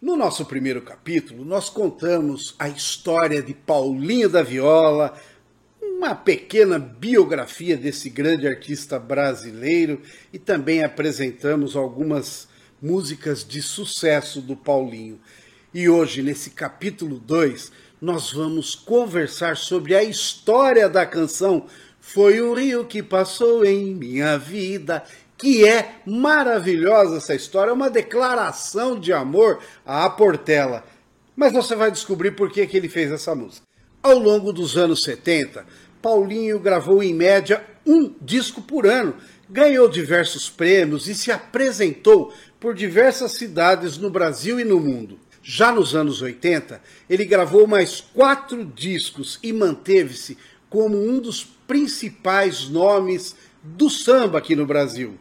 No nosso primeiro capítulo, nós contamos a história de Paulinho da Viola, uma pequena biografia desse grande artista brasileiro e também apresentamos algumas músicas de sucesso do Paulinho. E hoje, nesse capítulo 2, nós vamos conversar sobre a história da canção Foi um rio que passou em minha vida, que é maravilhosa essa história, é uma declaração de amor à Portela. Mas você vai descobrir por que, que ele fez essa música. Ao longo dos anos 70, Paulinho gravou em média um disco por ano, ganhou diversos prêmios e se apresentou por diversas cidades no Brasil e no mundo. Já nos anos 80, ele gravou mais quatro discos e manteve-se como um dos principais nomes do samba aqui no Brasil.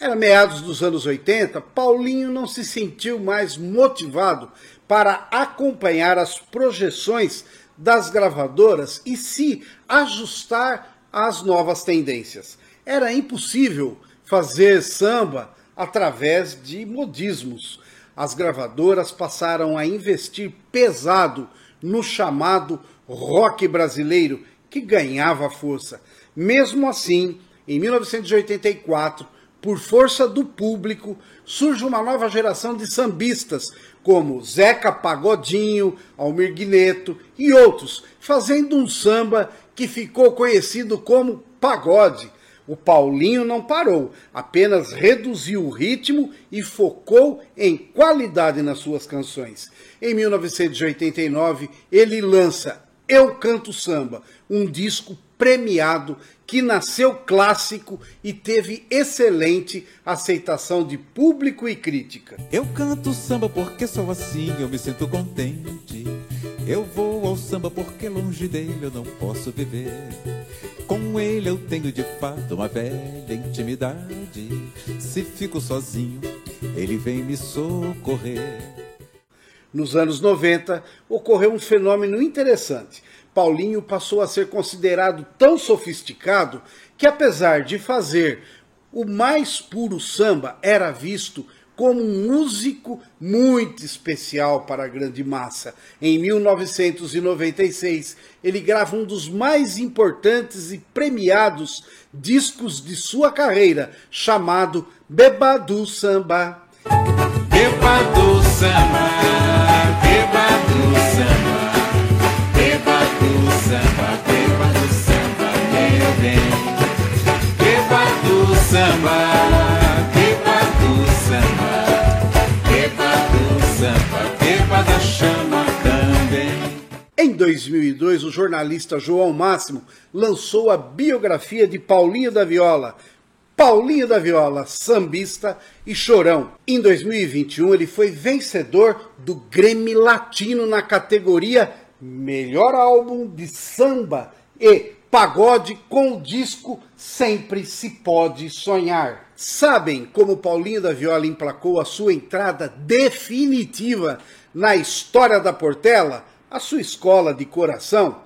Era meados dos anos 80, Paulinho não se sentiu mais motivado para acompanhar as projeções das gravadoras e se ajustar às novas tendências. Era impossível fazer samba através de modismos as gravadoras passaram a investir pesado no chamado rock brasileiro, que ganhava força. Mesmo assim, em 1984, por força do público, surge uma nova geração de sambistas, como Zeca Pagodinho, Almir Guineto e outros, fazendo um samba que ficou conhecido como pagode o Paulinho não parou, apenas reduziu o ritmo e focou em qualidade nas suas canções. Em 1989, ele lança Eu Canto Samba, um disco premiado que nasceu clássico e teve excelente aceitação de público e crítica. Eu canto samba porque sou assim, eu me sinto contente. Eu vou ao samba porque longe dele eu não posso viver. Com ele eu tenho de fato uma velha intimidade. Se fico sozinho, ele vem me socorrer. Nos anos 90, ocorreu um fenômeno interessante. Paulinho passou a ser considerado tão sofisticado que, apesar de fazer o mais puro samba, era visto como um músico muito especial para a grande massa. Em 1996, ele grava um dos mais importantes e premiados discos de sua carreira, chamado Beba do Samba. Beba do Samba, Beba do Samba, do Samba, Beba do Samba, meu bem. Beba do Samba. Em 2002, o jornalista João Máximo lançou a biografia de Paulinho da Viola. Paulinho da Viola, sambista e chorão. Em 2021, ele foi vencedor do Grêmio Latino na categoria Melhor Álbum de Samba e Pagode com o disco Sempre Se Pode Sonhar. Sabem como Paulinho da Viola emplacou a sua entrada definitiva na história da Portela? a sua escola de coração,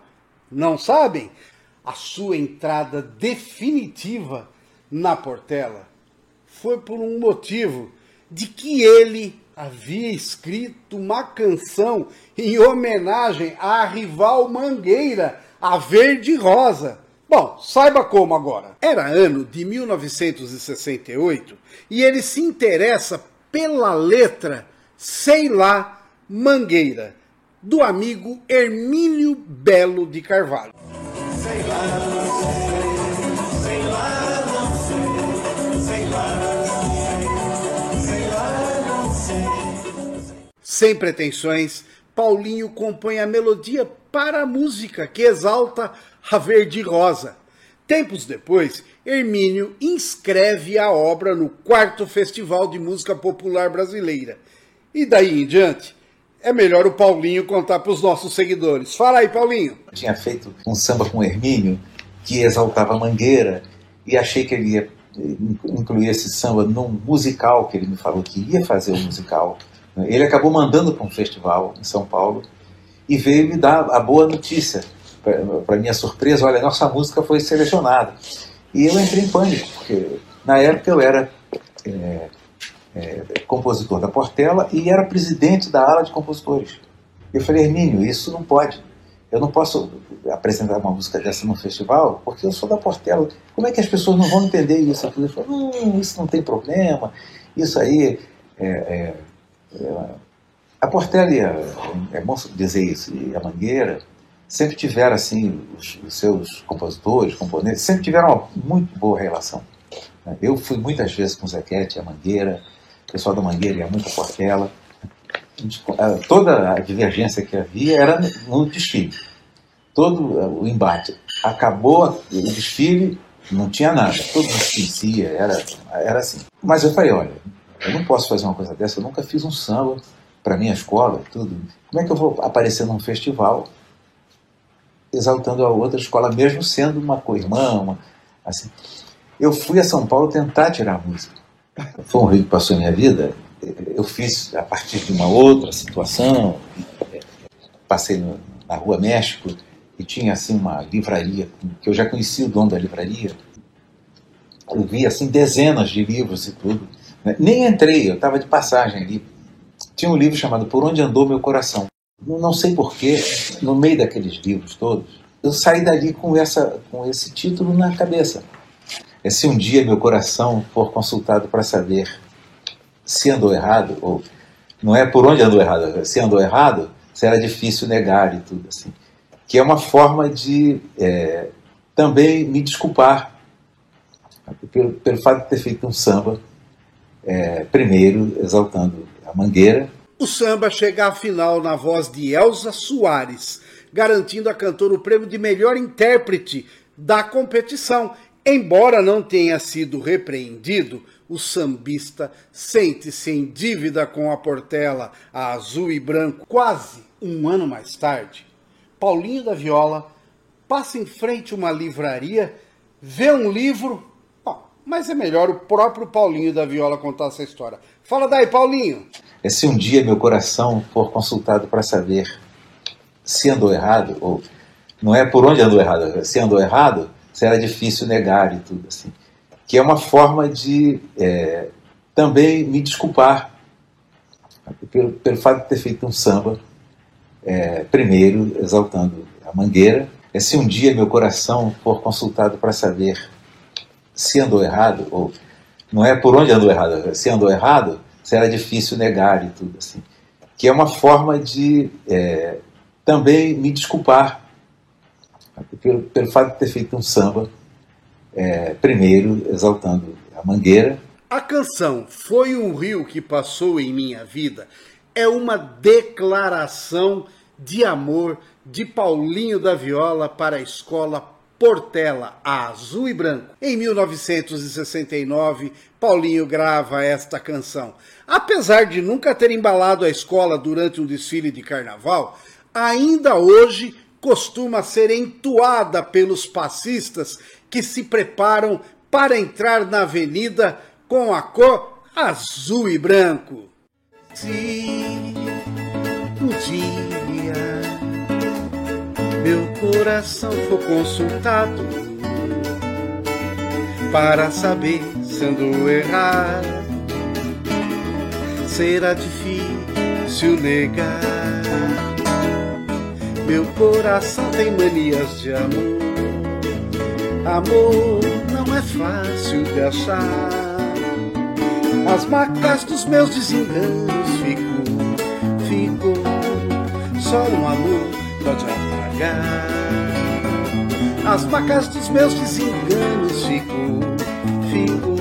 não sabem a sua entrada definitiva na Portela foi por um motivo de que ele havia escrito uma canção em homenagem à rival Mangueira, a Verde Rosa. Bom, saiba como agora. Era ano de 1968 e ele se interessa pela letra Sei lá Mangueira do amigo Hermínio Belo de Carvalho. Sei lá, Sem pretensões, Paulinho compõe a melodia para a música que exalta a verde rosa. Tempos depois, Hermínio inscreve a obra no quarto Festival de Música Popular Brasileira. E daí em diante, é melhor o Paulinho contar para os nossos seguidores. Fala aí, Paulinho. Eu tinha feito um samba com Hermínio que exaltava a Mangueira e achei que ele ia incluir esse samba num musical que ele me falou que ia fazer um musical. Ele acabou mandando para um festival em São Paulo e veio me dar a boa notícia. Para minha surpresa, olha, nossa música foi selecionada. E eu entrei em pânico, porque na época eu era é, é, compositor da Portela e era presidente da ala de compositores. Eu falei, Hermínio, isso não pode. Eu não posso apresentar uma música dessa no festival porque eu sou da Portela. Como é que as pessoas não vão entender isso? Ele falou, não, isso não tem problema. Isso aí é, é a Portela a, é bom dizer isso, e a Mangueira sempre tiveram assim os, os seus compositores, componentes, sempre tiveram uma muito boa relação. Eu fui muitas vezes com o Zequete, a Mangueira, o pessoal da Mangueira ia muito a Portela. Toda a divergência que havia era no desfile. Todo o embate. Acabou o desfile, não tinha nada, todo mundo conhecia, era, era assim. Mas eu falei, olha, eu não posso fazer uma coisa dessa, eu nunca fiz um samba para minha escola, tudo. Como é que eu vou aparecer num festival exaltando a outra escola, mesmo sendo uma co-irmã, uma, assim. Eu fui a São Paulo tentar tirar música. Foi um rio que passou em minha vida. Eu fiz a partir de uma outra situação. Passei na Rua México e tinha assim uma livraria que eu já conhecia o dono da livraria. Eu vi assim dezenas de livros e tudo. Nem entrei, eu estava de passagem ali. Tinha um livro chamado Por Onde Andou Meu Coração. Não sei porquê, no meio daqueles livros todos, eu saí dali com, essa, com esse título na cabeça. É se um dia meu coração for consultado para saber se andou errado, ou não é por onde andou errado, se andou errado, será difícil negar e tudo assim. Que é uma forma de é, também me desculpar pelo, pelo fato de ter feito um samba, é, primeiro exaltando a Mangueira, o samba chega à final na voz de Elza Soares, garantindo à cantora o prêmio de melhor intérprete da competição. Embora não tenha sido repreendido, o sambista sente-se em dívida com a Portela, a azul e branco. Quase um ano mais tarde, Paulinho da Viola passa em frente a uma livraria, vê um livro. Mas é melhor o próprio Paulinho da Viola contar essa história. Fala daí, Paulinho! é se um dia meu coração for consultado para saber se andou errado, ou não é por onde andou errado, se andou errado, será difícil negar e tudo assim. Que é uma forma de é, também me desculpar pelo, pelo fato de ter feito um samba, é, primeiro exaltando a mangueira, é se um dia meu coração for consultado para saber se andou errado, ou não é por onde andou errado, se andou errado, será difícil negar e tudo assim. Que é uma forma de é, também me desculpar pelo, pelo fato de ter feito um samba, é, primeiro exaltando a Mangueira. A canção Foi um Rio que Passou em Minha Vida é uma declaração de amor de Paulinho da Viola para a escola Portela, azul e branco. Em 1969, Paulinho grava esta canção. Apesar de nunca ter embalado a escola durante um desfile de carnaval, ainda hoje costuma ser entoada pelos passistas que se preparam para entrar na avenida com a cor azul e branco. Se um dia meu coração for consultado para saber se andou errado, será difícil negar. Meu coração tem manias de amor, amor não é fácil de achar. As marcas dos meus desenganos ficou, ficou, só um amor pode apagar. As marcas dos meus desenganos ficou, ficou,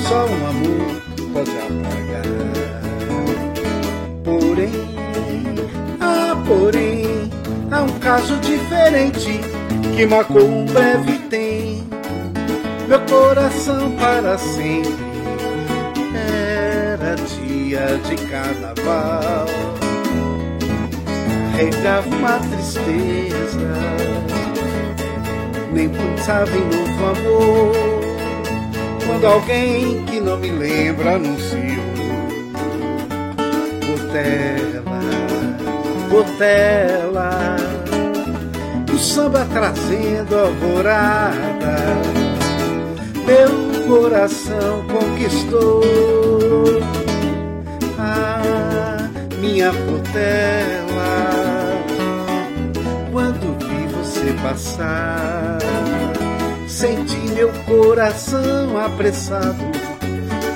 só um amor pode apagar. Porém, ah, porém, há um caso diferente que marcou um breve tempo. Meu coração para sempre era dia de carnaval carregava uma tristeza, nem pensava em novo amor. Quando alguém que não me lembra anunciou Portela, Portela, o samba trazendo alvorada. Meu coração conquistou. Ah, minha portela, passar, senti meu coração apressado,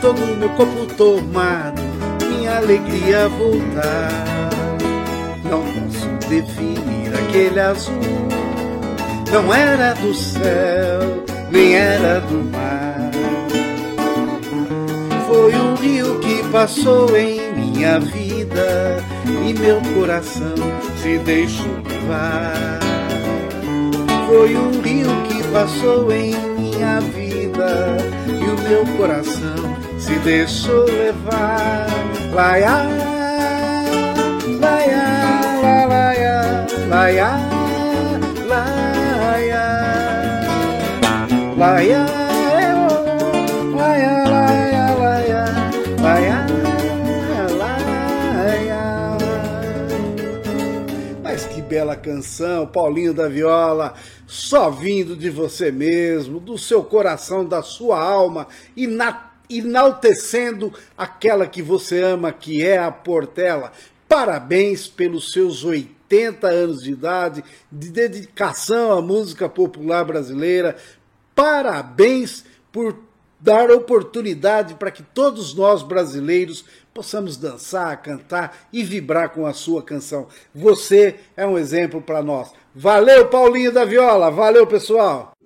todo meu corpo tomado, minha alegria voltar. Não posso definir aquele azul, não era do céu, nem era do mar. Foi um rio que passou em minha vida e meu coração se deixou levar. Foi um rio que passou em minha vida e o meu coração se deixou levar. Laia, laia, la, laia, laia, laia, bela canção, Paulinho da Viola, só vindo de você mesmo, do seu coração, da sua alma, e na enaltecendo aquela que você ama, que é a Portela. Parabéns pelos seus 80 anos de idade, de dedicação à música popular brasileira. Parabéns por dar oportunidade para que todos nós brasileiros possamos dançar, cantar e vibrar com a sua canção. Você é um exemplo para nós. Valeu, Paulinho da Viola. Valeu, pessoal.